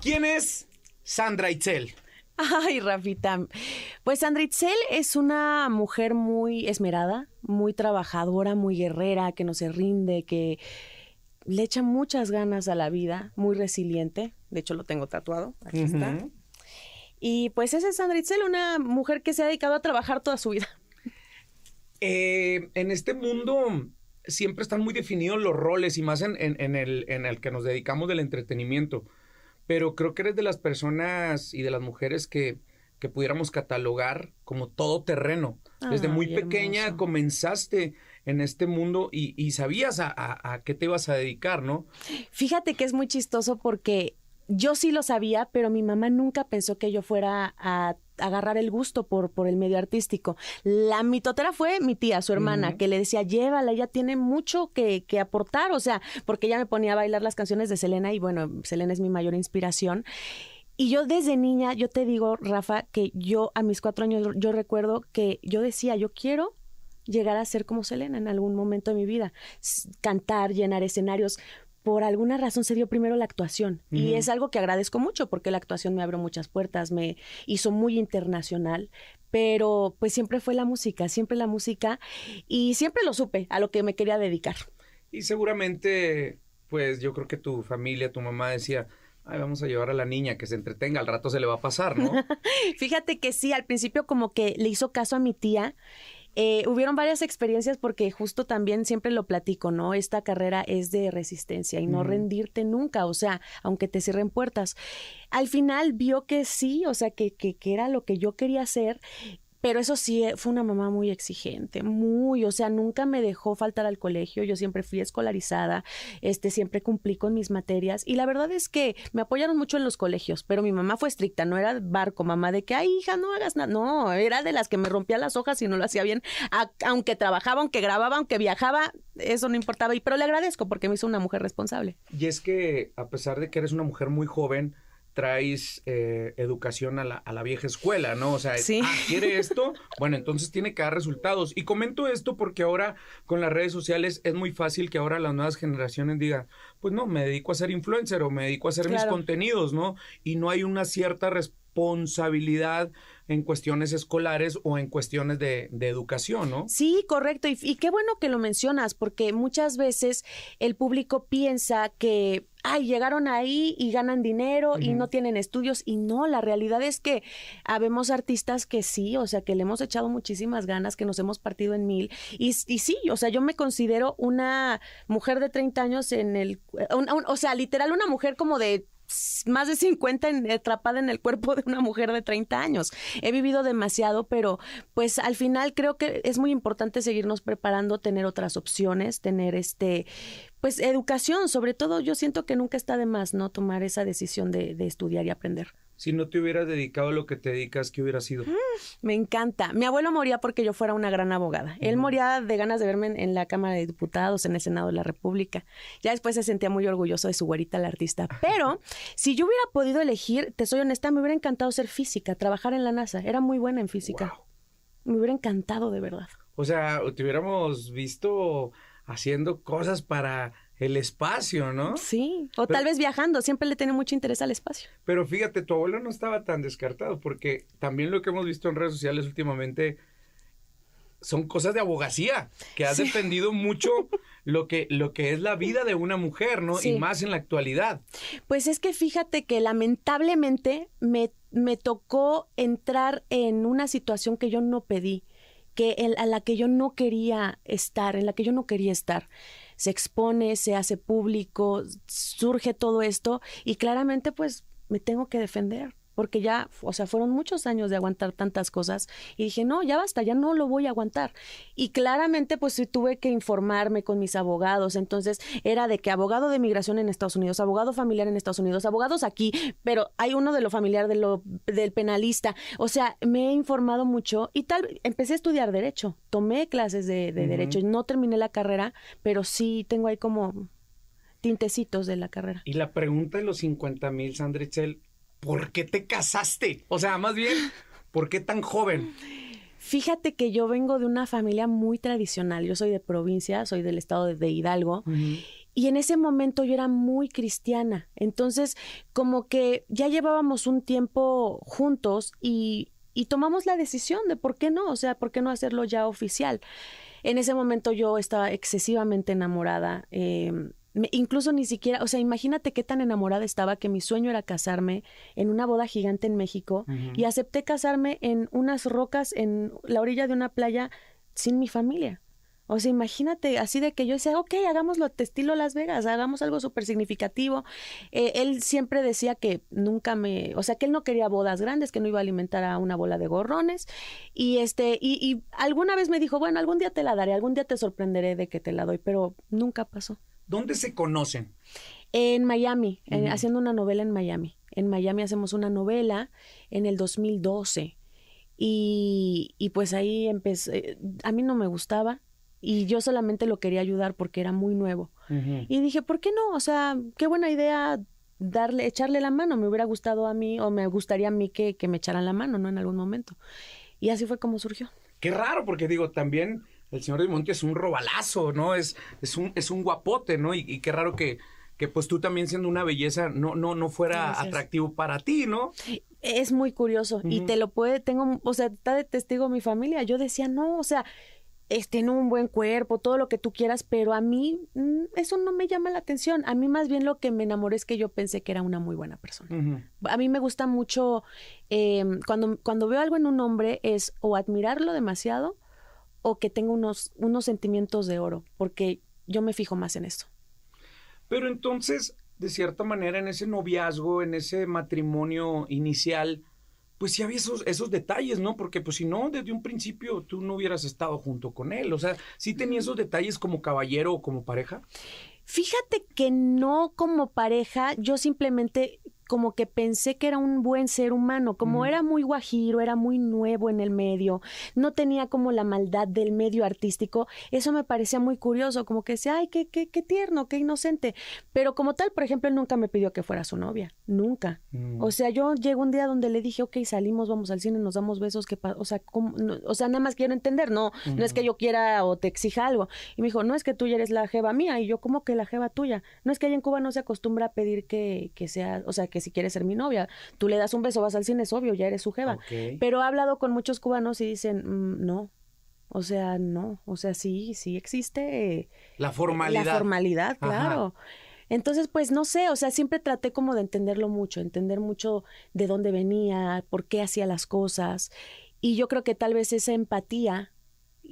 ¿Quién es Sandra Itzel? Ay, Rafita. Pues Sandra Itzel es una mujer muy esmerada, muy trabajadora, muy guerrera, que no se rinde, que le echa muchas ganas a la vida, muy resiliente. De hecho, lo tengo tatuado. Aquí está. Y pues esa es Sandra Itzel, una mujer que se ha dedicado a trabajar toda su vida. Eh, en este mundo siempre están muy definidos los roles y más en, el, en el que nos dedicamos del entretenimiento. Pero creo que eres de las personas y de las mujeres que, que pudiéramos catalogar como todo terreno. Desde muy pequeña comenzaste en este mundo y, sabías a, a, qué te ibas a dedicar, ¿no? Fíjate que es muy chistoso porque yo sí lo sabía, pero mi mamá nunca pensó que yo fuera a agarrar el gusto por, por el medio artístico. La mitotera fue mi tía, su hermana, que le decía, llévala, ella tiene mucho que, que, aportar, o sea, porque ella me ponía a bailar las canciones de Selena y bueno, Selena es mi mayor inspiración. Y yo desde niña, yo te digo, Rafa, que yo a mis cuatro años, yo recuerdo que yo decía, yo quiero llegar a ser como Selena en algún momento de mi vida, cantar, llenar escenarios, por alguna razón se dio primero la actuación. Y es algo que agradezco mucho porque la actuación me abrió muchas puertas, me hizo muy internacional, pero pues siempre fue la música, siempre la música y siempre lo supe a lo que me quería dedicar. Y seguramente, pues yo creo que tu familia, tu mamá decía, Ay, vamos a llevar a la niña que se entretenga, al rato se le va a pasar, ¿no? Fíjate que sí, al principio como que le hizo caso a mi tía eh, hubieron varias experiencias porque justo también siempre lo platico, ¿no? Esta carrera es de resistencia y no rendirte nunca, o sea, aunque te cierren puertas. Al final vio que sí, o sea, que, que, que era lo que yo quería hacer pero eso sí, eh, fue una mamá muy exigente, muy, o sea, nunca me dejó faltar al colegio, yo siempre fui escolarizada, este, siempre cumplí con mis materias y la verdad es que me apoyaron mucho en los colegios, pero mi mamá fue estricta, no era barco, mamá de que, ay, hija, no hagas nada, no, era de las que me rompía las hojas y no lo hacía bien, aunque trabajaba, aunque grababa, aunque viajaba, eso no importaba, y pero le agradezco porque me hizo una mujer responsable. Y es que, a pesar de que eres una mujer muy joven, traes eh, educación a la, a la, vieja escuela, ¿no? O sea, ah, quiere esto, bueno, entonces tiene que dar resultados. Y comento esto porque ahora con las redes sociales es muy fácil que ahora las nuevas generaciones digan, pues no, me dedico a ser influencer o me dedico a hacer mis contenidos, ¿no? Y no hay una cierta responsabilidad en cuestiones escolares o en cuestiones de, de educación, ¿no? Sí, correcto. Y, y, qué bueno que lo mencionas, porque muchas veces el público piensa que ay, llegaron ahí y ganan dinero y no tienen estudios. Y no, la realidad es que habemos artistas que sí, o sea, que le hemos echado muchísimas ganas, que nos hemos partido en mil. Y, y sí, o sea, yo me considero una mujer de 30 años en el, o sea, literal una mujer como de más de 50 atrapada en el cuerpo de una mujer de 30 años. He vivido demasiado, pero pues al final creo que es muy importante seguirnos preparando, tener otras opciones, tener este, pues educación, sobre todo yo siento que nunca está de más, ¿no? Tomar esa decisión de, de estudiar y aprender. Si no te hubieras dedicado a lo que te dedicas, ¿qué hubiera sido? Mm, me encanta. Mi abuelo moría porque yo fuera una gran abogada. Él moría de ganas de verme en, la Cámara de Diputados, en el Senado de la República. Ya después se sentía muy orgulloso de su güerita, la artista. Pero si yo hubiera podido elegir, te soy honesta, me hubiera encantado ser física, trabajar en la NASA. Era muy buena en física. Me hubiera encantado de verdad. O sea, te hubiéramos visto haciendo cosas para el espacio, ¿no? Sí, o tal vez viajando, siempre le tiene mucho interés al espacio. Pero fíjate, tu abuelo no estaba tan descartado, porque también lo que hemos visto en redes sociales últimamente son cosas de abogacía, que has defendido mucho lo que, lo que es la vida de una mujer, ¿no? Y más en la actualidad. Pues es que fíjate que lamentablemente me, me tocó entrar en una situación que yo no pedí que a la que yo no quería estar, en la que yo no quería estar. Se expone, se hace público, surge todo esto y claramente pues me tengo que defender porque ya, o sea, fueron muchos años de aguantar tantas cosas y dije, no, ya basta, ya no lo voy a aguantar. Y claramente, pues tuve que informarme con mis abogados, entonces era de que abogado de migración en Estados Unidos, abogado familiar en Estados Unidos, abogados aquí, pero hay uno de lo familiar de lo, del penalista, o sea, me he informado mucho y tal, empecé a estudiar derecho, tomé clases de, derecho, no terminé la carrera, pero sí tengo ahí como tintecitos de la carrera. Y la pregunta de los 50 mil, Sandrichel, ¿por qué te casaste? O sea, más bien, ¿por qué tan joven? Fíjate que yo vengo de una familia muy tradicional. Yo soy de provincia, soy del estado de, Hidalgo. Y en ese momento yo era muy cristiana. Entonces, como que ya llevábamos un tiempo juntos y, y tomamos la decisión de por qué no, o sea, por qué no hacerlo ya oficial. En ese momento yo estaba excesivamente enamorada. Incluso ni siquiera, o sea, imagínate qué tan enamorada estaba que mi sueño era casarme en una boda gigante en México y acepté casarme en unas rocas en la orilla de una playa sin mi familia. O sea, imagínate así de que yo decía, ok, hagámoslo te estilo Las Vegas, hagamos algo súper significativo. Eh, él siempre decía que nunca me, o sea, que él no quería bodas grandes, que no iba a alimentar a una bola de gorrones. Y este, y, y alguna vez me dijo, bueno, algún día te la daré, algún día te sorprenderé de que te la doy, pero nunca pasó. ¿Dónde se conocen? En Miami, haciendo una novela en Miami. En Miami hacemos una novela en el 2012. Y, y pues ahí empecé, a mí no me gustaba, y yo solamente lo quería ayudar porque era muy nuevo. Y dije, ¿por qué no? O sea, qué buena idea darle, echarle la mano. Me hubiera gustado a mí o me gustaría a mí que, que me echaran la mano, ¿no? En algún momento. Y así fue como surgió. Qué raro, porque digo, también el señor de Monte es un robalazo, ¿no? Es, es, un, es un guapote, ¿no? Y, qué raro que, que pues tú también siendo una belleza no, no, no fuera atractivo para ti, ¿no? Es muy curioso y te lo puede, tengo, o sea, está de testigo mi familia. Yo decía, no, o sea, tiene un buen cuerpo, todo lo que tú quieras, pero a mí mm, eso no me llama la atención. A mí más bien lo que me enamoré es que yo pensé que era una muy buena persona. A mí me gusta mucho, em, cuando, cuando veo algo en un hombre es o admirarlo demasiado o que tenga unos, unos sentimientos de oro, porque yo me fijo más en eso. Pero entonces, de cierta manera, en ese noviazgo, en ese matrimonio inicial, pues sí había esos, esos detalles, ¿no? Porque pues si no, desde un principio tú no hubieras estado junto con él. O sea, ¿sí tenía esos detalles como caballero o como pareja? Fíjate que no como pareja, yo simplemente como que pensé que era un buen ser humano, como era muy guajiro, era muy nuevo en el medio, no tenía como la maldad del medio artístico, eso me parecía muy curioso, como que decía, ay, qué, qué, qué tierno, qué inocente, pero como tal, por ejemplo, él nunca me pidió que fuera su novia, nunca. Mm. O sea, yo llego un día donde le dije, ok, salimos, vamos al cine, nos damos besos, que o sea, o sea, nada más quiero entender, no, no es que yo quiera o te exija algo. Y me dijo, no es que tú ya eres la jeva mía, y yo, como que la jeva tuya? No es que allá en Cuba no se acostumbra a pedir que, que sea, o sea, que si quieres ser mi novia. Tú le das un beso, vas al cine, es obvio, ya eres su jeva. Pero he hablado con muchos cubanos y dicen, mm, no. O sea, no. O sea, sí, sí existe. La formalidad. La formalidad, claro. Entonces, pues no sé, o sea, siempre traté como de entenderlo mucho, entender mucho de dónde venía, por qué hacía las cosas. Y yo creo que tal vez esa empatía,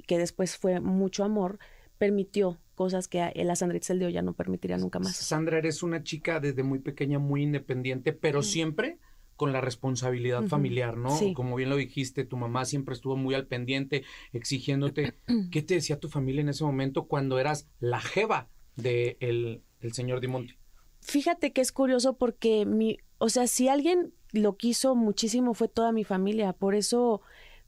que después fue mucho amor, permitió cosas que la Sandra Itzel ya no permitiría nunca más. Sandra, eres una chica desde muy pequeña, muy independiente, pero siempre con la responsabilidad familiar, ¿no? Como bien lo dijiste, tu mamá siempre estuvo muy al pendiente, exigiéndote. ¿Qué te decía tu familia en ese momento cuando eras la jeva del de el señor Dimonti? Fíjate que es curioso porque mi, o sea, si alguien lo quiso muchísimo fue toda mi familia, por eso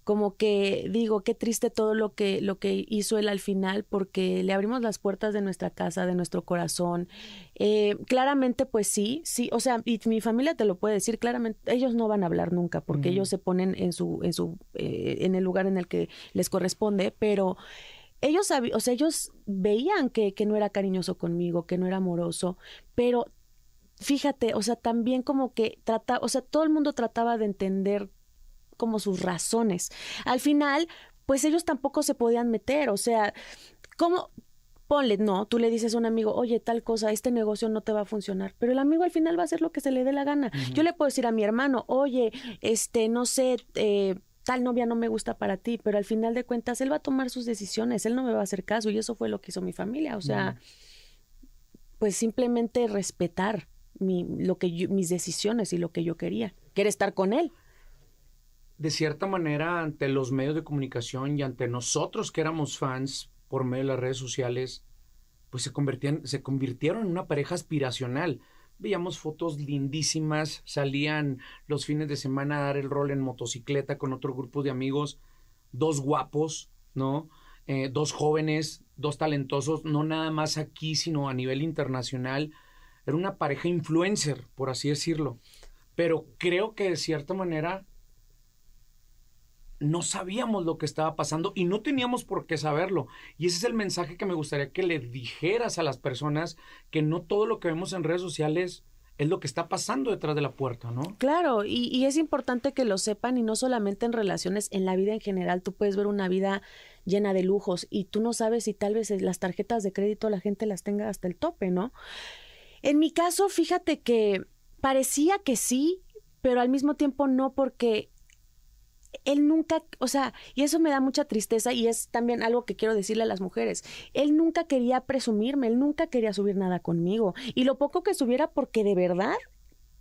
como que digo, qué triste todo lo que, lo que hizo él al final, porque le abrimos las puertas de nuestra casa, de nuestro corazón. Eh, claramente, pues sí, sí, o sea, y mi familia te lo puede decir, claramente, ellos no van a hablar nunca, porque ellos se ponen en su, en su, eh, en el lugar en el que les corresponde, pero ellos, o sea, ellos veían que, que no era cariñoso conmigo, que no era amoroso, pero fíjate, o sea, también como que trata, o sea, todo el mundo trataba de entender como sus razones. Al final, pues ellos tampoco se podían meter, o sea, ¿cómo? Ponle, no, tú le dices a un amigo, oye, tal cosa, este negocio no te va a funcionar, pero el amigo al final va a hacer lo que se le dé la gana. Yo le puedo decir a mi hermano, oye, este, no sé, eh, tal novia no me gusta para ti, pero al final de cuentas él va a tomar sus decisiones, él no me va a hacer caso y eso fue lo que hizo mi familia, o sea, pues simplemente respetar mi, lo que mis decisiones y lo que yo quería, que estar con él de cierta manera ante los medios de comunicación y ante nosotros que éramos fans por medio de las redes sociales, pues se, convertían, se convirtieron en una pareja aspiracional. Veíamos fotos lindísimas, salían los fines de semana a dar el rol en motocicleta con otro grupo de amigos, dos guapos, ¿no? Eh, dos jóvenes, dos talentosos, no nada más aquí, sino a nivel internacional. Era una pareja influencer, por así decirlo. Pero creo que de cierta manera no sabíamos lo que estaba pasando y no teníamos por qué saberlo. Y ese es el mensaje que me gustaría que le dijeras a las personas, que no todo lo que vemos en redes sociales es lo que está pasando detrás de la puerta, ¿no? Claro, y, es importante que lo sepan y no solamente en relaciones, en la vida en general. Tú puedes ver una vida llena de lujos y tú no sabes si tal vez las tarjetas de crédito la gente las tenga hasta el tope, ¿no? En mi caso, fíjate que parecía que sí, pero al mismo tiempo no porque él nunca, o sea, y eso me da mucha tristeza y es también algo que quiero decirle a las mujeres, él nunca quería presumirme, él nunca quería subir nada conmigo y lo poco que subiera porque de verdad,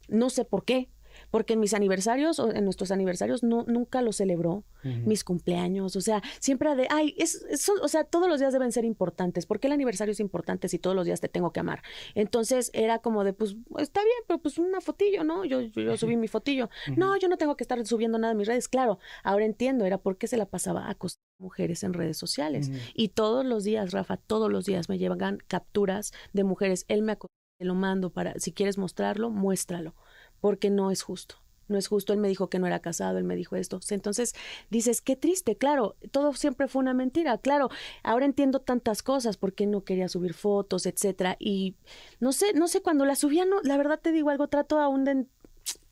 no sé por qué, porque en mis aniversarios o en nuestros aniversarios no, nunca lo celebró, mis cumpleaños, o sea, siempre de, ay, es, o sea, todos los días deben ser importantes, porque el aniversario es importante si todos los días te tengo que amar? Entonces era como de, pues, está bien, pero pues una fotillo, ¿no? Yo, yo, subí mi fotillo. No, yo no tengo que estar subiendo nada en mis redes, claro, ahora entiendo, era porque se la pasaba a mujeres en redes sociales. Y todos los días, Rafa, todos los días me llevan capturas de mujeres, él me lo mando para, si quieres mostrarlo, muéstralo porque no es justo. No es justo, él me dijo que no era casado, él me dijo esto. Entonces dices, qué triste, claro, todo siempre fue una mentira, claro, ahora entiendo tantas cosas, porque no quería subir fotos, etcétera, y no sé, no sé, cuando la subía, no, la verdad te digo algo, trato aún de,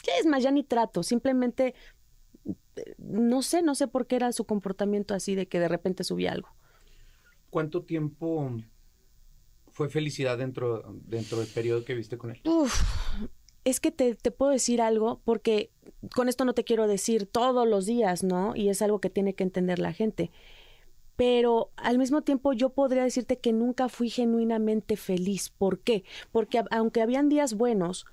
¿qué es más? Ya ni trato, simplemente, no sé, no sé por qué era su comportamiento así, de que de repente subía algo. ¿Cuánto tiempo fue felicidad dentro, dentro del periodo que viste con él? Uf, es que te, puedo decir algo, porque con esto no te quiero decir todos los días, ¿no? Y es algo que tiene que entender la gente. Pero al mismo tiempo yo podría decirte que nunca fui genuinamente feliz. ¿Por qué? Porque aunque habían días buenos,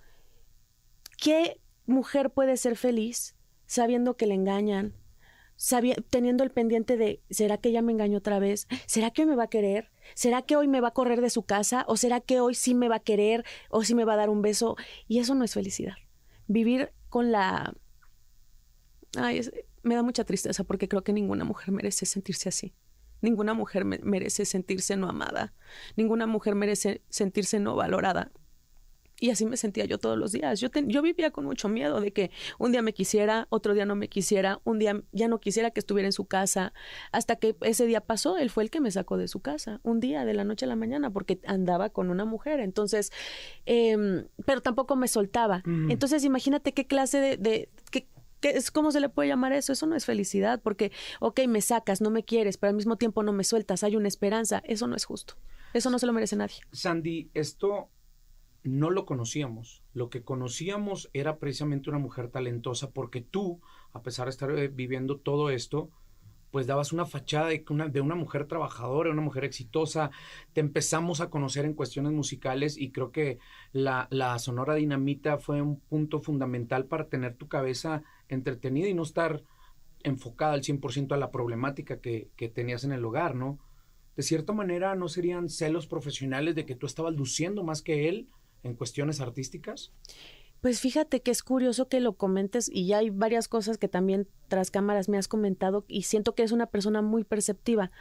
¿qué mujer puede ser feliz sabiendo que le engañan, teniendo el pendiente de, ¿será que ella me engañó otra vez? ¿Será que me va a querer? ¿Será que hoy me va a correr de su casa? ¿O será que hoy sí me va a querer? ¿O sí me va a dar un beso? Y eso no es felicidad. Vivir con la... Ay, me da mucha tristeza porque creo que ninguna mujer merece sentirse así. Ninguna mujer merece sentirse no amada. Ninguna mujer merece sentirse no valorada. Y así me sentía yo todos los días. Yo, yo vivía con mucho miedo de que un día me quisiera, otro día no me quisiera, un día ya no quisiera que estuviera en su casa, hasta que ese día pasó, él fue el que me sacó de su casa, un día de la noche a la mañana, porque andaba con una mujer. Entonces, em, pero tampoco me soltaba. Entonces, imagínate qué clase de, de qué, es, ¿Cómo se le puede llamar eso? Eso no es felicidad, porque, ok, me sacas, no me quieres, pero al mismo tiempo no me sueltas, hay una esperanza. Eso no es justo. Eso no se lo merece nadie. Sandy, esto no lo conocíamos. Lo que conocíamos era precisamente una mujer talentosa porque tú, a pesar de estar eh, viviendo todo esto, pues dabas una fachada de una, de una mujer trabajadora, una mujer exitosa. Te empezamos a conocer en cuestiones musicales y creo que la, la Sonora Dinamita fue un punto fundamental para tener tu cabeza entretenida y no estar enfocada al 100% a la problemática que, que tenías en el hogar, ¿no? De cierta manera, ¿no serían celos profesionales de que tú estabas luciendo más que él? En cuestiones artísticas? Pues fíjate que es curioso que lo comentes y ya hay varias cosas que también tras cámaras me has comentado y siento que es una persona muy perceptiva.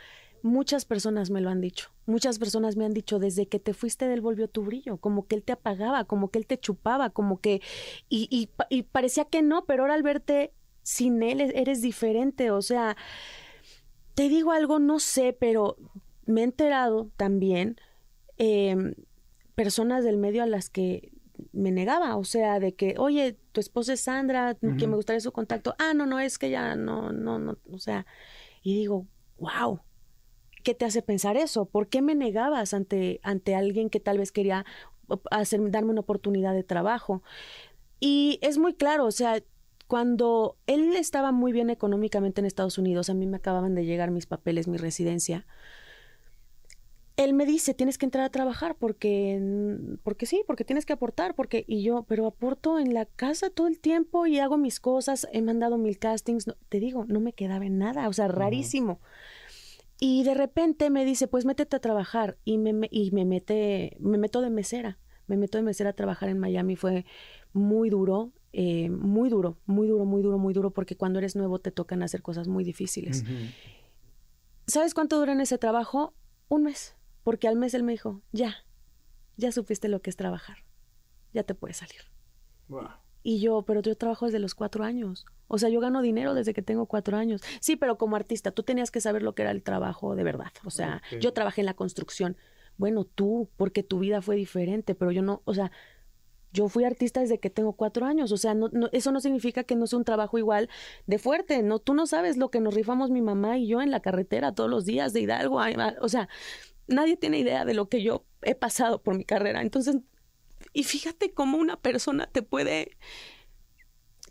Muchas personas me lo han dicho, muchas personas me han dicho desde que te fuiste del volvió tu brillo, como que él te apagaba, como que él te chupaba, como que y, y, parecía que no, pero ahora al verte sin él e-, eres diferente, o sea, te digo algo, no sé, pero me he enterado también eh, personas del medio a las que me negaba, o sea, de que, oye, tu esposa es Sandra, que me gustaría su contacto. Ah, no, no, es que ya no, no, no, o sea, y digo, wow, ¿qué te hace pensar eso? ¿Por qué me negabas ante, ante alguien que tal vez quería hacer, darme una oportunidad de trabajo? Y es muy claro, o sea, cuando él estaba muy bien económicamente en Estados Unidos, a mí me acababan de llegar mis papeles, mi residencia, él me dice, tienes que entrar a trabajar porque, porque sí, porque tienes que aportar, porque, y yo, pero aporto en la casa todo el tiempo y hago mis cosas, he mandado mil castings, te digo, no me quedaba en nada, o sea, rarísimo. Y de repente me dice, pues métete a trabajar y me, y me mete, me meto de mesera, me meto de mesera a trabajar en Miami, fue muy duro, eh, muy duro, muy duro, muy duro, muy duro, porque cuando eres nuevo te tocan hacer cosas muy difíciles. ¿Sabes cuánto dura en ese trabajo? Un mes porque al mes él me dijo, ya, ya supiste lo que es trabajar, ya te puedes salir. Y yo, pero yo trabajo desde los cuatro años. O sea, yo gano dinero desde que tengo cuatro años. Sí, pero como artista, tú tenías que saber lo que era el trabajo de verdad. O sea, yo trabajé en la construcción. Bueno, tú, porque tu vida fue diferente, pero yo no, o sea, yo fui artista desde que tengo cuatro años. O sea, no, eso no significa que no sea un trabajo igual de fuerte. No, tú no sabes lo que nos rifamos mi mamá y yo en la carretera todos los días de Hidalgo. O sea, nadie tiene idea de lo que yo he pasado por mi carrera. Entonces, y fíjate cómo una persona te puede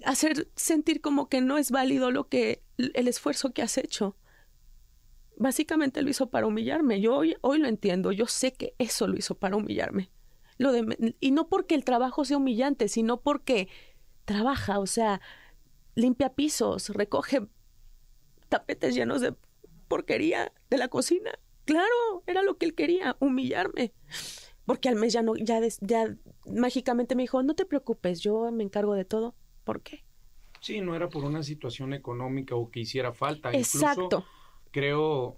hacer sentir como que no es válido lo que el esfuerzo que has hecho. Básicamente lo hizo para humillarme. Yo hoy, hoy lo entiendo. Yo sé que eso lo hizo para humillarme. Y no porque el trabajo sea humillante, sino porque trabaja, o sea, limpia pisos, recoge tapetes llenos de porquería de la cocina. Claro, era lo que él quería, humillarme porque al mes ya no, ya, ya mágicamente me dijo, no te preocupes, yo me encargo de todo. ¿Por qué? Sí, no era por una situación económica o que hiciera falta. Exacto. creo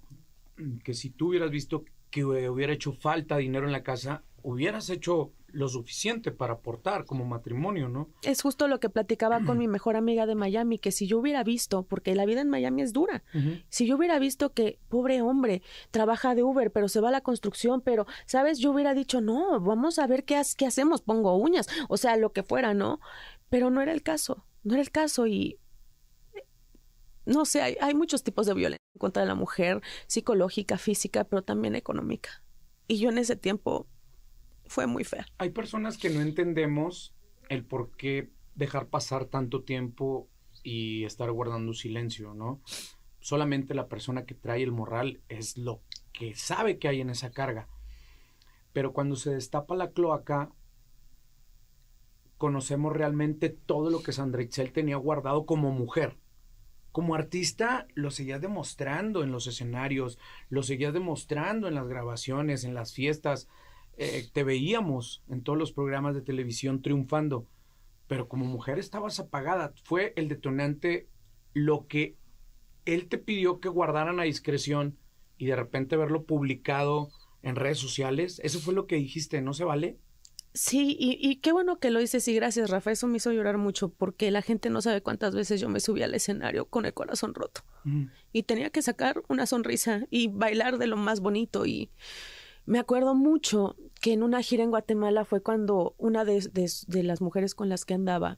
que si tú hubieras visto que hubiera hecho falta dinero en la casa, hubieras hecho lo suficiente para aportar como matrimonio, ¿no? Es justo lo que platicaba con mi mejor amiga de Miami, que si yo hubiera visto, porque la vida en Miami es dura, si yo hubiera visto que pobre hombre trabaja de Uber, pero se va a la construcción, pero, ¿sabes? Yo hubiera dicho, no, vamos a ver qué, qué hacemos, pongo uñas, o sea, lo que fuera, ¿no? Pero no era el caso, no era el caso y no sé, hay, hay, muchos tipos de violencia contra la mujer, psicológica, física, pero también económica. Y yo en ese tiempo fue muy fea. Hay personas que no entendemos el por qué dejar pasar tanto tiempo y estar guardando silencio, ¿no? Solamente la persona que trae el morral es lo que sabe que hay en esa carga. Pero cuando se destapa la cloaca, conocemos realmente todo lo que Sandra Itzel tenía guardado como mujer. Como artista lo seguías demostrando en los escenarios, lo seguías demostrando en las grabaciones, en las fiestas, eh, te veíamos en todos los programas de televisión triunfando, pero como mujer estabas apagada. Fue el detonante lo que él te pidió que guardaran a discreción y de repente verlo publicado en redes sociales. Eso fue lo que dijiste, ¿no se vale? Sí, y, qué bueno que lo dices y gracias, Rafa. Eso me hizo llorar mucho porque la gente no sabe cuántas veces yo me subí al escenario con el corazón roto y tenía que sacar una sonrisa y bailar de lo más bonito y me acuerdo mucho que en una gira en Guatemala fue cuando una de, las mujeres con las que andaba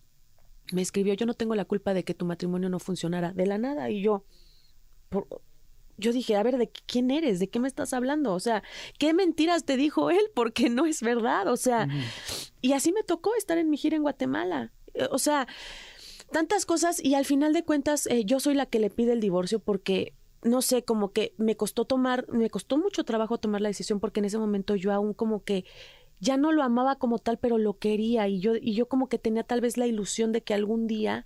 me escribió, yo no tengo la culpa de que tu matrimonio no funcionara, de la nada. Y yo, yo dije, a ver, ¿de quién eres? ¿De qué me estás hablando? O sea, ¿qué mentiras te dijo él? Porque no es verdad. O sea, y así me tocó estar en mi gira en Guatemala. Eh, o sea, tantas cosas y al final de cuentas eh, yo soy la que le pide el divorcio porque no sé, como que me costó tomar, me costó mucho trabajo tomar la decisión porque en ese momento yo aún como que ya no lo amaba como tal, pero lo quería y yo, y yo como que tenía tal vez la ilusión de que algún día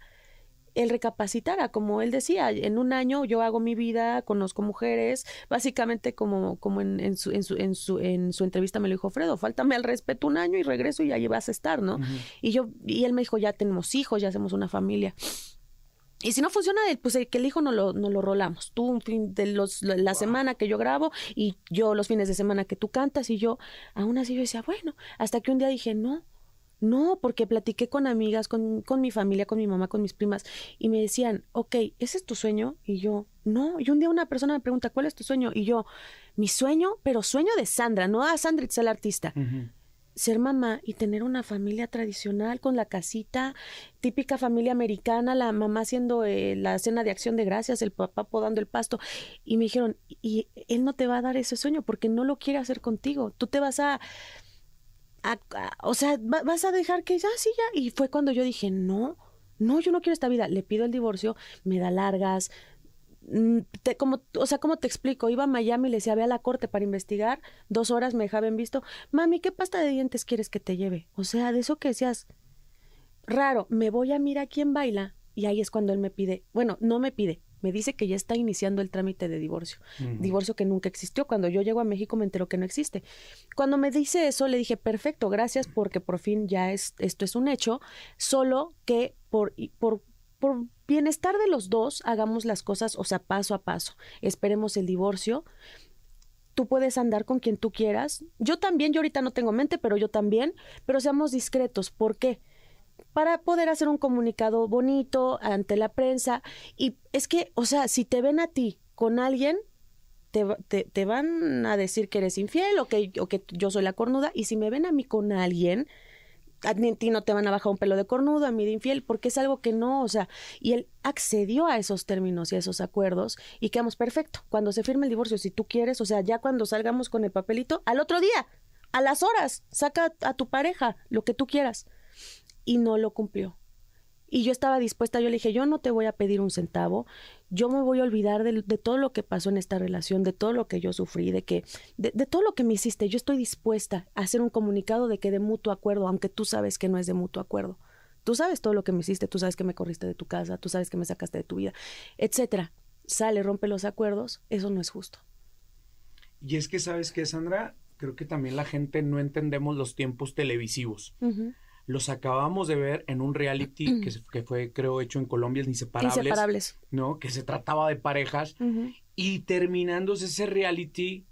él recapacitara, como él decía, en un año yo hago mi vida, conozco mujeres, básicamente como, como en, en, su, en, su, en, su, en su entrevista me lo dijo Fredo, faltame al respeto un año y regreso y ahí vas a estar, ¿no? Y yo, y él me dijo, ya tenemos hijos, ya hacemos una familia. Y si no funciona, pues el que el hijo no lo, no lo rolamos. Tú un fin de los, la semana que yo grabo y yo los fines de semana que tú cantas y yo, aún así yo decía, bueno, hasta que un día dije, no, no, porque platiqué con amigas, con, con mi familia, con mi mamá, con mis primas y me decían, ok, ¿ese es tu sueño? Y yo, no. Y un día una persona me pregunta, ¿cuál es tu sueño? Y yo, mi sueño, pero sueño de Sandra, no a Sandra el artista ser mamá y tener una familia tradicional con la casita, típica familia americana, la mamá haciendo eh, la cena de acción de gracias, el papá podando el pasto. Y me dijeron, y él no te va a dar ese sueño porque no lo quiere hacer contigo. Tú te vas a... o sea, vas a dejar que ya, sí, ya. Y fue cuando yo dije, no, no, yo no quiero esta vida. Le pido el divorcio, me da largas, te, como, o sea, ¿cómo te explico? Iba a Miami, le decía, ve a la corte para investigar, dos horas me dejaban visto, mami, ¿qué pasta de dientes quieres que te lleve? O sea, de eso que decías, raro, me voy a mirar quién baila, y ahí es cuando él me pide, bueno, no me pide, me dice que ya está iniciando el trámite de divorcio, divorcio que nunca existió, cuando yo llego a México me entero que no existe. Cuando me dice eso, le dije, perfecto, gracias porque por fin ya es, esto es un hecho, solo que por, por, por bienestar de los dos, hagamos las cosas, o sea, paso a paso. Esperemos el divorcio. Tú puedes andar con quien tú quieras. Yo también, yo ahorita no tengo mente, pero yo también. Pero seamos discretos. ¿Por qué? para poder hacer un comunicado bonito ante la prensa. Y es que, o sea, si te ven a ti con alguien, te, te, van a decir que eres infiel o que, o que yo soy la cornuda. Y si me ven a mí con alguien, a ti no te van a bajar un pelo de cornudo, a mí de infiel, porque es algo que no, o sea, y él accedió a esos términos y a esos acuerdos y quedamos perfecto. Cuando se firme el divorcio, si tú quieres, o sea, ya cuando salgamos con el papelito, al otro día, a las horas, saca a tu pareja lo que tú quieras. Y no lo cumplió. Y yo estaba dispuesta, yo le dije, yo no te voy a pedir un centavo, yo me voy a olvidar de, todo lo que pasó en esta relación, de todo lo que yo sufrí, de que, de, todo lo que me hiciste, yo estoy dispuesta a hacer un comunicado de que de mutuo acuerdo, aunque tú sabes que no es de mutuo acuerdo. Tú sabes todo lo que me hiciste, tú sabes que me corriste de tu casa, tú sabes que me sacaste de tu vida, etcétera. Sale, rompe los acuerdos, eso no es justo. Y es que, ¿sabes qué, Sandra? Creo que también la gente no entendemos los tiempos televisivos los acabamos de ver en un reality que, fue, creo, hecho en Colombia, Inseparables. Inseparables. ¿No? Que se trataba de parejas. Y terminándose ese reality,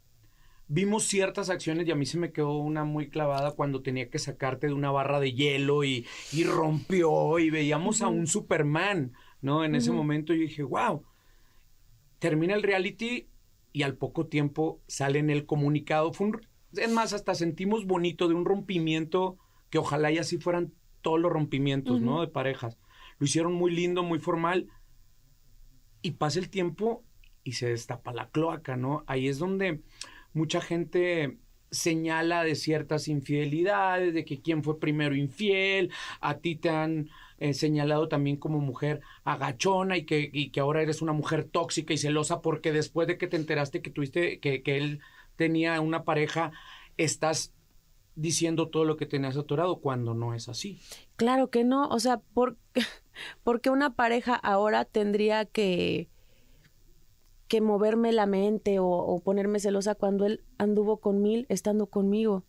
vimos ciertas acciones y a mí se me quedó una muy clavada cuando tenía que sacarte de una barra de hielo y, rompió y veíamos a un Superman, ¿no? En ese momento yo dije, wow. Termina el reality y al poco tiempo sale en el comunicado. Fue es más, hasta sentimos bonito de un rompimiento que ojalá y así fueran todos los rompimientos, ¿no? De parejas. Lo hicieron muy lindo, muy formal. Y pasa el tiempo y se destapa la cloaca, ¿no? Ahí es donde mucha gente señala de ciertas infidelidades, de que quién fue primero infiel, a ti te han eh, señalado también como mujer agachona y que, y que ahora eres una mujer tóxica y celosa porque después de que te enteraste que tuviste, que, que él tenía una pareja, estás diciendo todo lo que tenías atorado cuando no es así. Claro que no, o sea, por, porque una pareja ahora tendría que, que moverme la mente o, ponerme celosa cuando él anduvo con mil estando conmigo,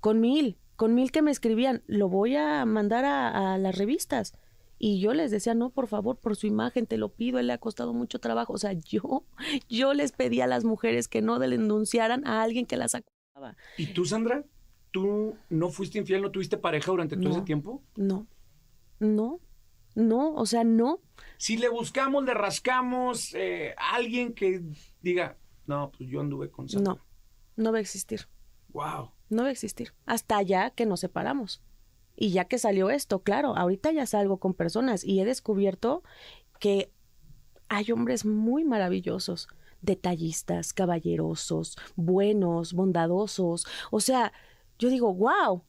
con mil, con mil que me escribían, lo voy a mandar a, a las revistas. Y yo les decía, no, por favor, por su imagen, te lo pido, él le ha costado mucho trabajo. O sea, yo, yo les pedí a las mujeres que no denunciaran a alguien que las acusaba. ¿Y tú, Sandra? ¿Tú no fuiste infiel, no tuviste pareja durante todo ese tiempo? No, no, no, o sea, no. Si le buscamos, le rascamos, eh, alguien que diga, no, pues yo anduve con No, no va a existir. Wow. No va a existir. Hasta ya que nos separamos. Y ya que salió esto, claro, ahorita ya salgo con personas y he descubierto que hay hombres muy maravillosos, detallistas, caballerosos, buenos, bondadosos. O sea, yo digo, wow,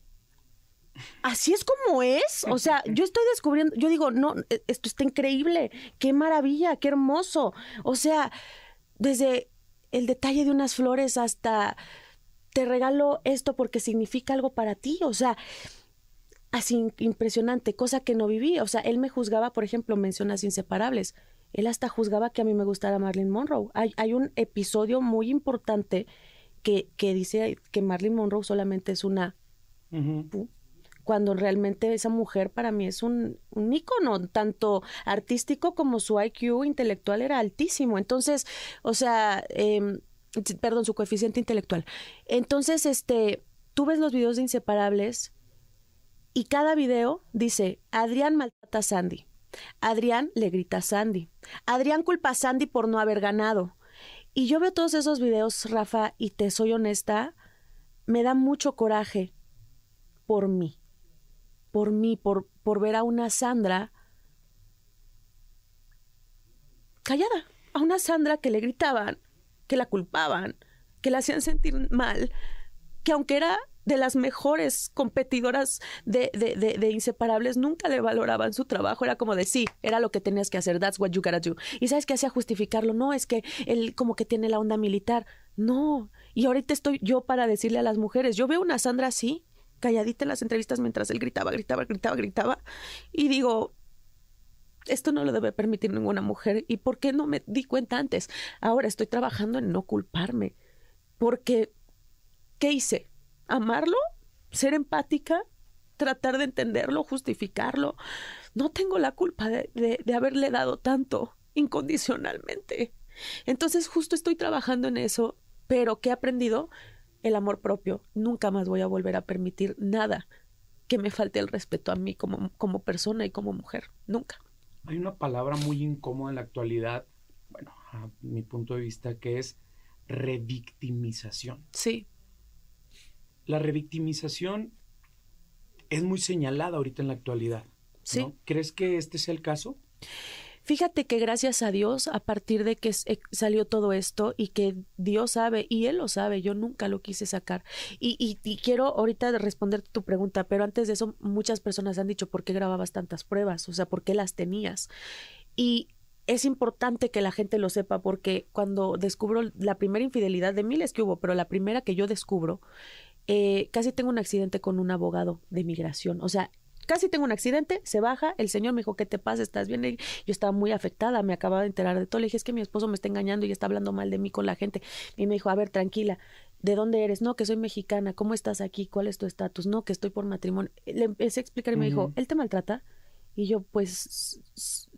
así es como es. O sea, yo estoy descubriendo, yo digo, no, e, esto está increíble, qué maravilla, qué hermoso. O sea, desde el detalle de unas flores hasta te regalo esto porque significa algo para ti. O sea, así impresionante, cosa que no viví. O sea, él me juzgaba, por ejemplo, mencionas inseparables. Él hasta juzgaba que a mí me gustara Marilyn Monroe. Hay, hay un episodio muy importante que, dice que Marilyn Monroe solamente es una... Cuando realmente esa mujer para mí es un, un ícono, tanto artístico como su IQ intelectual era altísimo. Entonces, o sea, em, perdón, su coeficiente intelectual. Entonces, este, tú ves los videos de Inseparables y cada video dice, Adrián maltrata a Sandy. Adrián le grita a Sandy. Adrián culpa a Sandy por no haber ganado. Y yo veo todos esos videos, Rafa, y te soy honesta, me da mucho coraje por mí, por mí, por, por ver a una Sandra callada, a una Sandra que le gritaban, que la culpaban, que la hacían sentir mal, que aunque era de las mejores competidoras de, de, de, inseparables nunca le valoraban su trabajo. Era como de sí, era lo que tenías que hacer. That's what you gotta do. Y sabes qué hacía justificarlo. No, es que él como que tiene la onda militar. No. Y ahorita estoy yo para decirle a las mujeres. Yo veo una Sandra así, calladita en las entrevistas mientras él gritaba, gritaba, gritaba, gritaba. Y digo, esto no lo debe permitir ninguna mujer. ¿Y por qué no me di cuenta antes? Ahora estoy trabajando en no culparme. Porque, ¿qué hice? Amarlo, ser empática, tratar de entenderlo, justificarlo. No tengo la culpa de, haberle dado tanto incondicionalmente. Entonces justo estoy trabajando en eso, pero ¿qué he aprendido? El amor propio. Nunca más voy a volver a permitir nada que me falte el respeto a mí como, como persona y como mujer, nunca. Hay una palabra muy incómoda en la actualidad, bueno, a mi punto de vista, que es revictimización. Sí. La revictimización es muy señalada ahorita en la actualidad. Sí. ¿Crees que este sea el caso? Fíjate que gracias a Dios, a partir de que eh, salió todo esto y que Dios sabe, y Él lo sabe, yo nunca lo quise sacar. Y, quiero ahorita responder tu pregunta, pero antes de eso, muchas personas han dicho, ¿por qué grababas tantas pruebas? O sea, ¿por qué las tenías? Y es importante que la gente lo sepa porque cuando descubro la primera infidelidad de miles que hubo, pero la primera que yo descubro, eh, casi tengo un accidente con un abogado de migración. O sea, casi tengo un accidente, se baja, el señor me dijo, ¿qué te pasa? ¿Estás bien? yo estaba muy afectada, me acababa de enterar de todo. Le dije, es que mi esposo me está engañando y está hablando mal de mí con la gente. Y me dijo, a ver, tranquila, ¿de dónde eres? No, que soy mexicana, ¿cómo estás aquí? ¿Cuál es tu estatus? No, que estoy por matrimonio. Le empecé a explicar y me dijo, ¿él te maltrata? Y yo, pues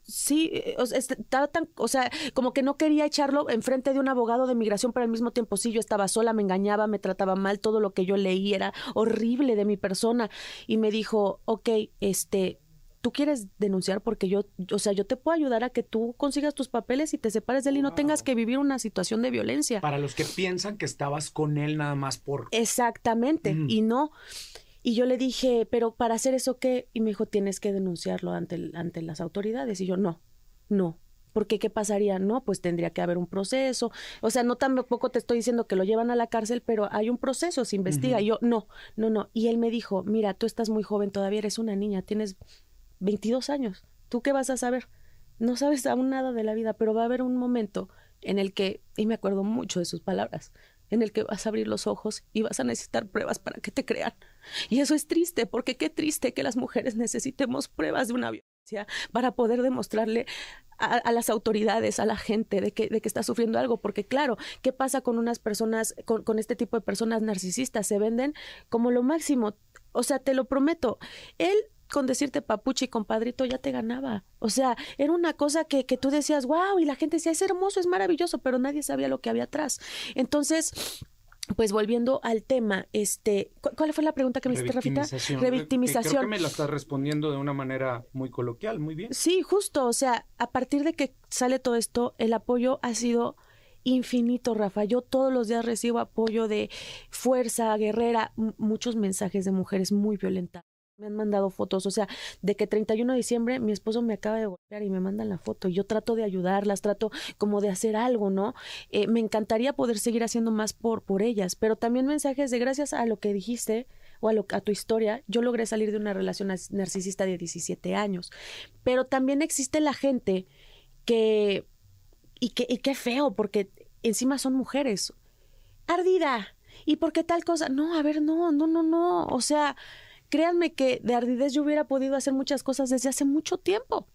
sí, eh, estaba tan, o sea, como que no quería echarlo enfrente de un abogado de migración, pero al mismo tiempo sí, yo estaba sola, me engañaba, me trataba mal, todo lo que yo leí era horrible de mi persona. Y me dijo, ok, este, tú quieres denunciar porque yo, o sea, yo te puedo ayudar a que tú consigas tus papeles y te separes de él y no tengas que vivir una situación de violencia. Para los que piensan que estabas con él nada más por... Exactamente, y no. Y yo le dije, pero para hacer eso, ¿qué? Y me dijo, tienes que denunciarlo ante, ante las autoridades. Y yo, no, no. Porque ¿qué pasaría? No, pues tendría que haber un proceso. O sea, no tampoco te estoy diciendo que lo llevan a la cárcel, pero hay un proceso, se investiga. Y yo, no, no, no. Y él me dijo, mira, tú estás muy joven, todavía eres una niña, tienes 22 años. ¿Tú qué vas a saber? No sabes aún nada de la vida, pero va a haber un momento en el que, y me acuerdo mucho de sus palabras, en el que vas a abrir los ojos y vas a necesitar pruebas para que te crean. Y eso es triste, porque qué triste que las mujeres necesitemos pruebas de una violencia para poder demostrarle a, las autoridades, a la gente, de que, de que está sufriendo algo. Porque claro, ¿qué pasa con unas personas, con, con este tipo de personas narcisistas? Se venden como lo máximo. O sea, te lo prometo, él con decirte papuchi y compadrito ya te ganaba. O sea, era una cosa que, que tú decías, wow, y la gente decía, es hermoso, es maravilloso, pero nadie sabía lo que había atrás. Entonces, pues volviendo al tema, este, ¿cuál fue la pregunta que me hiciste, Rafita? Revictimización. Creo que me la estás respondiendo de una manera muy coloquial, muy bien. Sí, justo, o sea, a partir de que sale todo esto, el apoyo ha sido infinito, Rafa. Yo todos los días recibo apoyo de fuerza guerrera, muchos mensajes de mujeres muy violentas me han mandado fotos, o sea, de que 31 de diciembre mi esposo me acaba de golpear y me mandan la foto yo trato de ayudarlas, trato como de hacer algo, ¿no? Eh, me encantaría poder seguir haciendo más por, por ellas, pero también mensajes de gracias a lo que dijiste o a, lo, a tu historia, yo logré salir de una relación narcisista de 17 años, pero también existe la gente que, y que, y qué feo, porque encima son mujeres, ardida, y porque tal cosa, no, a ver, no, no, no, no, o sea créanme que de ardidez yo hubiera podido hacer muchas cosas desde hace mucho tiempo.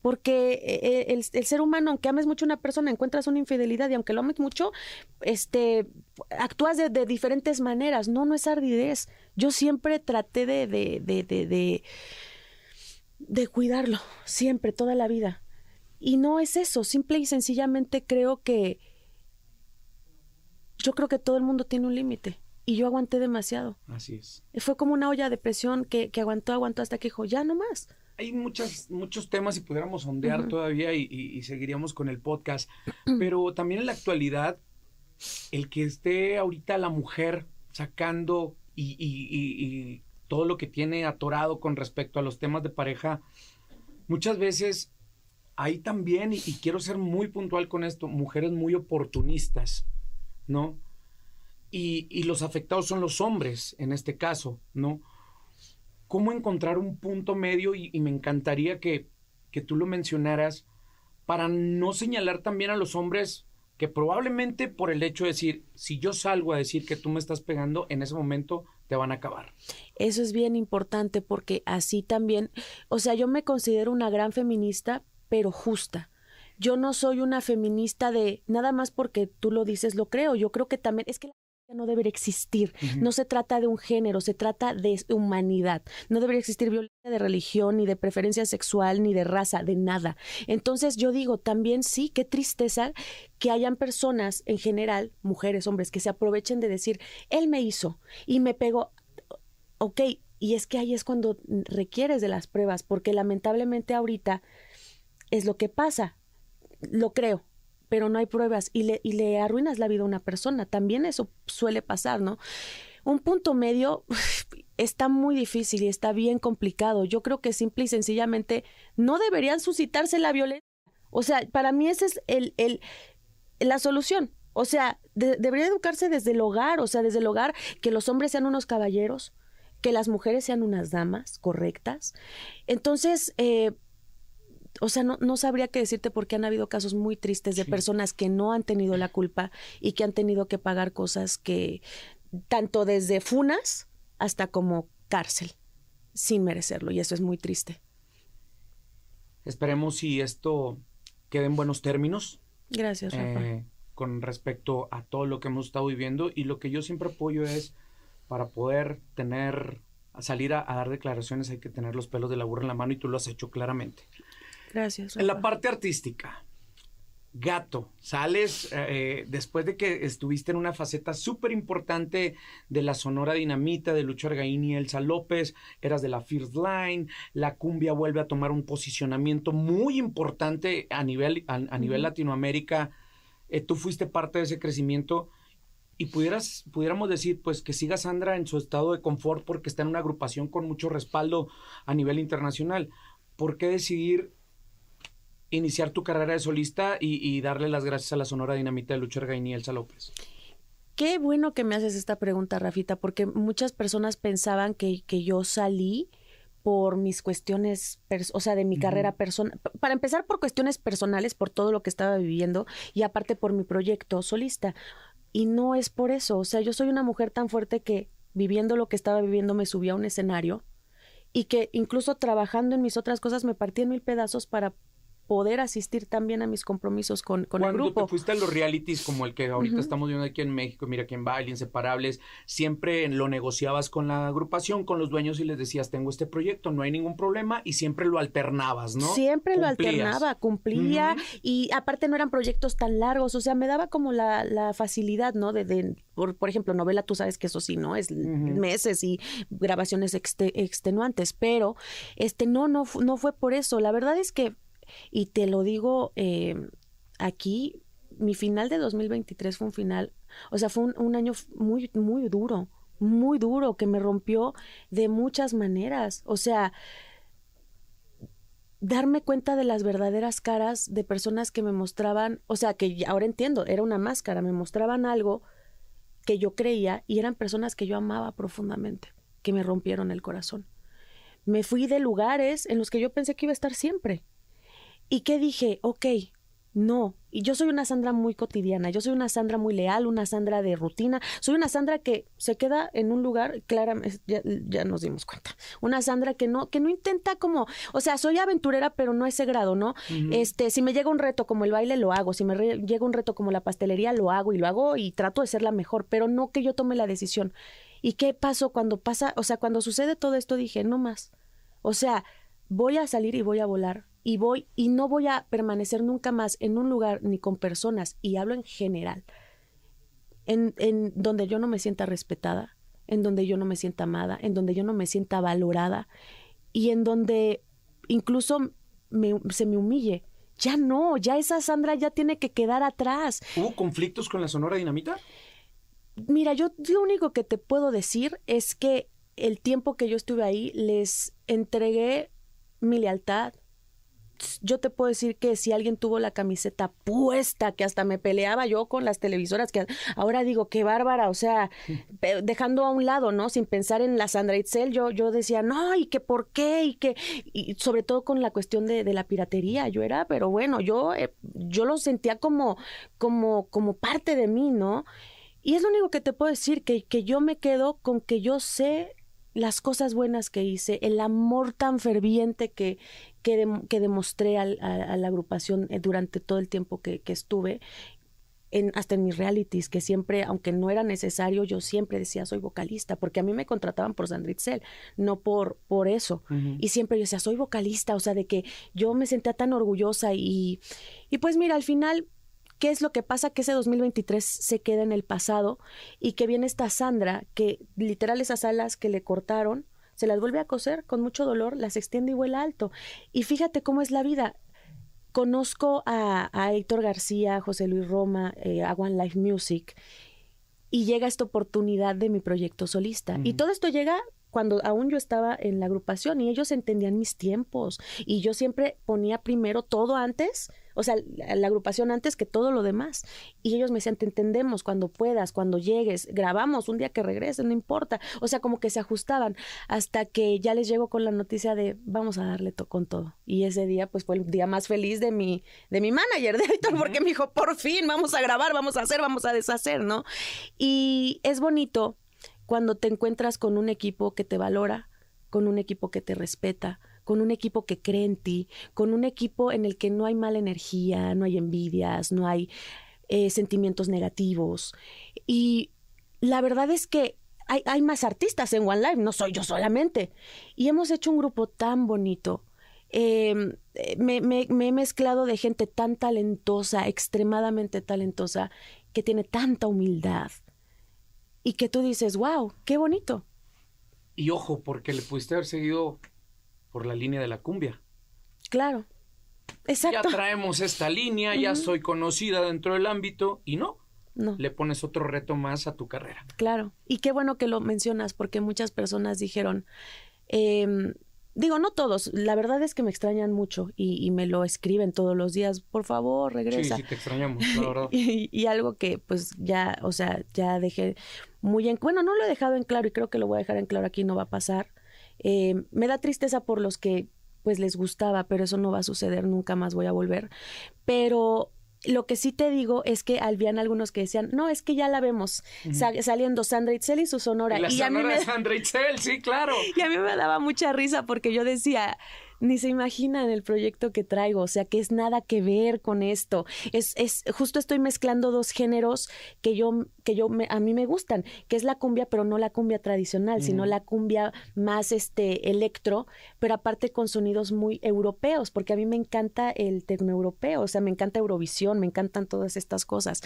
Porque eh, eh, el, ser humano, aunque ames mucho a una persona, encuentras una infidelidad y aunque lo ames mucho, este, actúas de, diferentes maneras. No, no es ardidez. Yo siempre traté de, de, de, de, de cuidarlo, siempre, toda la vida. Y no es eso, simple y sencillamente creo que yo creo que todo el mundo tiene un límite y yo aguanté demasiado. Así es. Fue como una olla de presión que, que aguantó, aguantó hasta que dijo, ya no más. Hay muchas, muchos temas y pudiéramos ondear todavía y, seguiríamos con el podcast, pero también en la actualidad, el que esté ahorita la mujer sacando y, y todo lo que tiene atorado con respecto a los temas de pareja, muchas veces hay también, y, quiero ser muy puntual con esto, mujeres muy oportunistas, ¿no? Y, los afectados son los hombres en este caso, ¿no? ¿Cómo encontrar un punto medio? Y, me encantaría que, que, tú lo mencionaras para no señalar también a los hombres que probablemente por el hecho de decir, si yo salgo a decir que tú me estás pegando, en ese momento te van a acabar. Eso es bien importante porque así también, o sea, yo me considero una gran feminista, pero justa yo no soy una feminista de nada más porque tú lo dices, lo creo. Yo creo que también es que no debería existir. No se trata de un género, se trata de humanidad. No debería existir violencia de religión, ni de preferencia sexual, ni de raza, de nada. Entonces yo digo, también sí, qué tristeza que hayan personas en general, mujeres, hombres, que se aprovechen de decir, él me hizo y me pegó. Ok, y es que ahí es cuando requieres de las pruebas, porque lamentablemente ahorita es lo que pasa, lo creo, pero no hay pruebas y le, y le arruinas la vida a una persona. También eso suele pasar, ¿no? Un punto medio está muy difícil y está bien complicado. Yo creo que simple y sencillamente no deberían suscitarse la violencia. O sea, para mí esa es el, el, la solución. O sea, debería educarse desde el hogar, o sea, desde el hogar que los hombres sean unos caballeros, que las mujeres sean unas damas correctas. Entonces, eh, o sea, no, no, sabría qué decirte porque han habido casos muy tristes de personas que no han tenido la culpa y que han tenido que pagar cosas que, tanto desde funas hasta como cárcel, sin merecerlo, y eso es muy triste. Esperemos si esto quede en buenos términos. Gracias, Rafa. Eh, con respecto a todo lo que hemos estado viviendo y lo que yo siempre apoyo es para poder tener, salir a, dar declaraciones hay que tener los pelos de la burra en la mano y tú lo has hecho claramente. Gracias. En la parte artística, Gato, sales eh, después de que estuviste en una faceta súper importante de la Sonora Dinamita, de Lucho Argaín y Elsa López, eras de la First Line, la cumbia vuelve a tomar un posicionamiento muy importante a nivel, a, nivel Latinoamérica, eh, tú fuiste parte de ese crecimiento y pudieras, pudiéramos decir, pues que siga Sandra en su estado de confort porque está en una agrupación con mucho respaldo a nivel internacional. ¿Por qué decidir iniciar tu carrera de solista y, darle las gracias a la Sonora Dinamita de Lucho Ergaín y Elsa López? Qué bueno que me haces esta pregunta, Rafita, porque muchas personas pensaban que, que yo salí por mis cuestiones, o sea, de mi carrera personal. Para empezar, por cuestiones personales, por todo lo que estaba viviendo y aparte por mi proyecto solista. Y no es por eso, o sea, yo soy una mujer tan fuerte que viviendo lo que estaba viviendo me subí a un escenario y que incluso trabajando en mis otras cosas me partí en mil pedazos para poder asistir también a mis compromisos con, con el grupo. Cuando te fuiste a los realities como el que ahorita estamos viendo aquí en México, mira que en Baile, Inseparables, siempre lo negociabas con la agrupación, con los dueños y les decías, tengo este proyecto, no hay ningún problema y siempre lo alternabas, ¿no? Siempre lo alternaba, cumplía y aparte no eran proyectos tan largos, o sea, me daba como la, la facilidad, ¿no? De, de por, por, ejemplo, novela, tú sabes que eso sí, ¿no? Es meses y grabaciones extenuantes, pero este no, no, no fue por eso. La verdad es que y te lo digo eh, aquí, mi final de 2023 fue un final, o sea, fue un, año muy, muy duro, muy duro, que me rompió de muchas maneras. O sea, darme cuenta de las verdaderas caras de personas que me mostraban, o sea, que ahora entiendo, era una máscara, me mostraban algo que yo creía y eran personas que yo amaba profundamente, que me rompieron el corazón. Me fui de lugares en los que yo pensé que iba a estar siempre. ¿Y qué dije? Ok, no. Y yo soy una Sandra muy cotidiana, yo soy una Sandra muy leal, una Sandra de rutina, soy una Sandra que se queda en un lugar, claramente, ya, nos dimos cuenta, una Sandra que no, que no intenta como, o sea, soy aventurera, pero no a ese grado, ¿no? Este, si me llega un reto como el baile, lo hago, si me llega un reto como la pastelería, lo hago y lo hago y trato de ser la mejor, pero no que yo tome la decisión. ¿Y qué pasó cuando pasa, o sea, cuando sucede todo esto, dije, no más. O sea, voy a salir y voy a volar y voy y no voy a permanecer nunca más en un lugar ni con personas, y hablo en general, en, en donde yo no me sienta respetada, en donde yo no me sienta amada, en donde yo no me sienta valorada y en donde incluso se me humille. Ya no, ya esa Sandra ya tiene que quedar atrás. ¿Hubo conflictos con la Sonora Dinamita? Mira, yo lo único que te puedo decir es que el tiempo que yo estuve ahí les entregué mi lealtad, yo te puedo decir que si alguien tuvo la camiseta puesta, que hasta me peleaba yo con las televisoras, que ahora digo, qué bárbara, o sea, dejando a un lado, ¿no? Sin pensar en la Sandra Itzel, yo, yo decía, no, y que por qué, y que, y sobre todo con la cuestión de, la piratería, yo era, pero bueno, yo, eh, yo lo sentía como, como, como parte de mí, ¿no? Y es lo único que te puedo decir, que, que yo me quedo con que yo sé las cosas buenas que hice, el amor tan ferviente que, que, demostré a, la agrupación eh, durante todo el tiempo que, estuve, en, hasta en mis realities, que siempre, aunque no era necesario, yo siempre decía soy vocalista, porque a mí me contrataban por Sandritzel, no por, por eso. Y siempre yo decía soy vocalista, o sea, de que yo me sentía tan orgullosa y, y pues mira, al final ¿Qué es lo que pasa? Que ese 2023 se queda en el pasado y que viene esta Sandra, que literal esas alas que le cortaron, se las vuelve a coser con mucho dolor, las extiende y vuela alto. Y fíjate cómo es la vida. Conozco a, Héctor García, José Luis Roma, eh, a One Life Music, y llega esta oportunidad de mi proyecto solista. Y todo esto llega cuando aún yo estaba en la agrupación y ellos entendían mis tiempos y yo siempre ponía primero todo antes, o sea, la, agrupación antes que todo lo demás. Y ellos me decían, te entendemos cuando puedas, cuando llegues, grabamos un día que regreses, no importa. O sea, como que se ajustaban hasta que ya les llegó con la noticia de vamos a darle con todo. Y ese día pues fue el día más feliz de mi, de mi manager, de Héctor, porque me dijo, por fin, vamos a grabar, vamos a hacer, vamos a deshacer, ¿no? Y es bonito cuando te encuentras con un equipo que te valora, con un equipo que te respeta, con un equipo que cree en ti, con un equipo en el que no hay mala energía, no hay envidias, no hay eh, sentimientos negativos. Y la verdad es que hay, más artistas en One Life, no soy yo solamente. Y hemos hecho un grupo tan bonito. Em, eh, me, me, he mezclado de gente tan talentosa, extremadamente talentosa, que tiene tanta humildad, y que tú dices, wow, qué bonito. Y ojo, porque le pudiste haber seguido por la línea de la cumbia. Claro. Exacto. Ya traemos esta línea, ya soy conocida dentro del ámbito y no. No. Le pones otro reto más a tu carrera. Claro. Y qué bueno que lo mencionas, porque muchas personas dijeron, eh, Digo, no todos, la verdad es que me extrañan mucho y, me lo escriben todos los días, por favor, regresa. Sí, sí, te extrañamos, la verdad. y, algo que pues ya, o sea, ya dejé muy en, bueno, no lo he dejado en claro y creo que lo voy a dejar en claro aquí, no va a pasar. Eh, me da tristeza por los que pues les gustaba, pero eso no va a suceder, nunca más voy a volver. Pero lo que sí te digo es que habían algunos que decían, no, es que ya la vemos saliendo Sandra Itzel y su sonora. y a mí me... Sandra Itzel, sí, claro. Y a mí me daba mucha risa porque yo decía, ni se imaginan el proyecto que traigo, o sea, que es nada que ver con esto. Es, es justo estoy mezclando dos géneros que yo, que yo a mí me gustan, que es la cumbia, pero no la cumbia tradicional, sino la cumbia más este electro, pero aparte con sonidos muy europeos, porque a mí me encanta el tecno europeo, o sea, me encanta Eurovisión, me encantan todas estas cosas.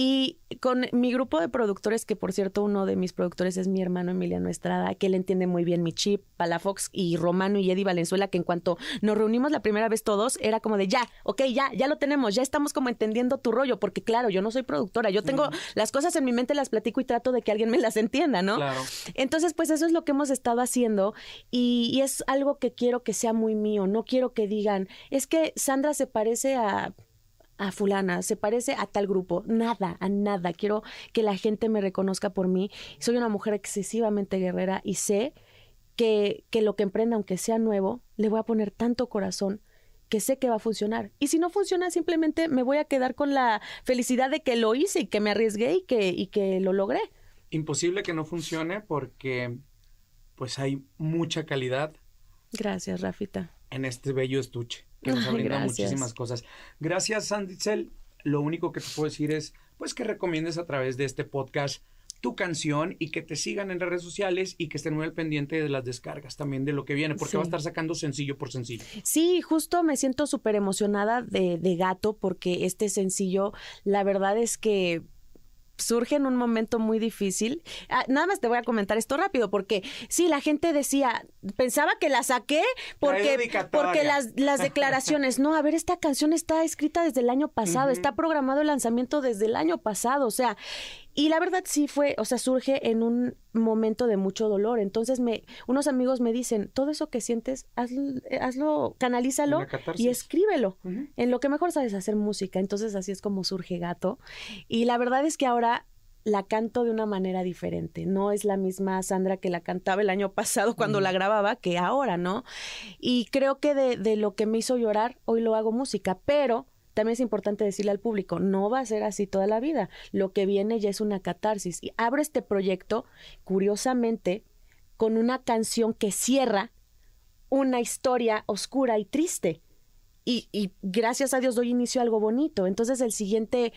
Y con mi grupo de productores, que por cierto uno de mis productores es mi hermano Emiliano Estrada, que él entiende muy bien mi chip, Palafox y Romano y Eddie Valenzuela, que en cuanto nos reunimos la primera vez todos, era como de ya, ok, ya, ya lo tenemos, ya estamos como entendiendo tu rollo, porque claro, yo no soy productora, yo tengo las cosas en mi mente, las platico y trato de que alguien me las entienda, ¿no? Claro. Entonces, pues eso es lo que hemos estado haciendo y, y es algo que quiero que sea muy mío, no quiero que digan, es que Sandra se parece a a fulana, se parece a tal grupo, nada, a nada. Quiero que la gente me reconozca por mí. Soy una mujer excesivamente guerrera y sé que, que lo que emprenda, aunque sea nuevo, le voy a poner tanto corazón que sé que va a funcionar. Y si no funciona, simplemente me voy a quedar con la felicidad de que lo hice y que me arriesgué y que, y que lo logré. Imposible que no funcione porque pues hay mucha calidad. Gracias, Rafita. En este bello estuche que nos brinda muchísimas cosas. Gracias, Sanditzel. Lo único que te puedo decir es, pues, que recomiendes a través de este podcast tu canción y que te sigan en redes sociales y que estén muy al pendiente de las descargas también de lo que viene, porque va a estar sacando sencillo por sencillo. Sí, justo me siento súper emocionada de, de gato porque este sencillo, la verdad es que surge en un momento muy difícil. Ah, nada más te voy a comentar esto rápido, porque sí, la gente decía, pensaba que la saqué porque, porque las, las declaraciones, no, a ver, esta canción está escrita desde el año pasado, está programado el lanzamiento desde el año pasado, o sea, y la verdad sí fue, o sea, surge en un momento de mucho dolor. Entonces me, unos amigos me dicen, todo eso que sientes, hazlo, hazlo canalízalo y escríbelo. En lo que mejor sabes hacer música. Entonces así es como surge Gato. Y la verdad es que ahora la canto de una manera diferente. No es la misma Sandra que la cantaba el año pasado cuando la grababa que ahora, ¿no? Y creo que de, de lo que me hizo llorar, hoy lo hago música, pero también es importante decirle al público, no va a ser así toda la vida. Lo que viene ya es una catarsis. Y abro este proyecto, curiosamente, con una canción que cierra una historia oscura y triste. Y, y gracias a Dios doy inicio a algo bonito. Entonces el siguiente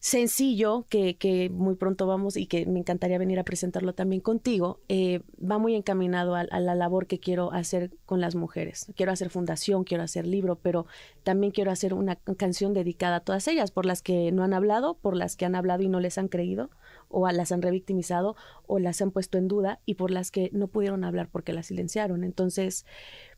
sencillo que, que, muy pronto vamos y que me encantaría venir a presentarlo también contigo, eh, va muy encaminado a, la labor que quiero hacer con las mujeres. Quiero hacer fundación, quiero hacer libro, pero también quiero hacer una canción dedicada a todas ellas, por las que no han hablado, por las que han hablado y no les han creído, o las han revictimizado, o las han puesto en duda, y por las que no pudieron hablar porque las silenciaron. Entonces,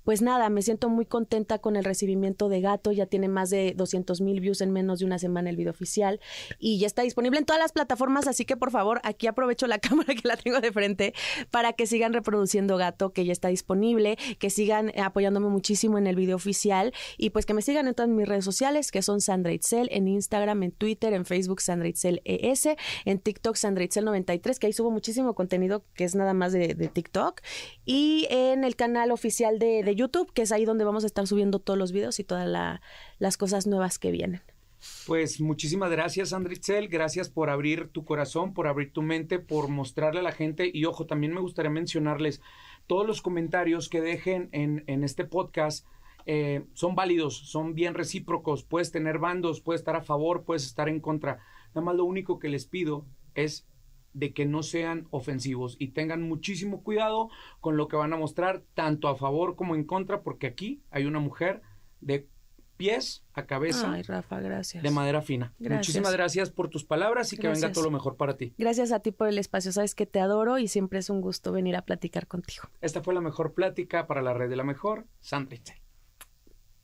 pues nada, me siento muy contenta con el recibimiento de Gato, ya tiene más de 200 mil views en menos de una semana el video oficial y ya está disponible en todas las plataformas, así que por favor, aquí aprovecho la cámara que la tengo de frente para que sigan reproduciendo Gato, que ya está disponible, que sigan apoyándome muchísimo en el video oficial y pues que me sigan en todas mis redes sociales, que son Sandra Itzel, en Instagram, en Twitter, en Facebook Sandra Itzel ES, en TikTok Sandra Itzel 93, que ahí subo muchísimo contenido que es nada más de, TikTok y en el canal oficial de YouTube, que es ahí donde vamos a estar subiendo todos los videos y todas las cosas nuevas que vienen. Pues muchísimas gracias, Andritzel. Gracias por abrir tu corazón, por abrir tu mente, por mostrarle a la gente. Y ojo, también me gustaría mencionarles todos los comentarios que dejen en, este podcast. Eh, son válidos, son bien recíprocos. Puedes tener bandos, puedes estar a favor, puedes estar en contra. Nada más lo único que les pido es de que no sean ofensivos y tengan muchísimo cuidado con lo que van a mostrar, tanto a favor como en contra, porque aquí hay una mujer de pies a cabeza Ay, Rafa, gracias. de madera fina. Muchísimas gracias por tus palabras y que venga todo lo mejor para ti. Gracias a ti por el espacio, sabes que te adoro y siempre es un gusto venir a platicar contigo. Esta fue la mejor plática para la red de la mejor, Sandra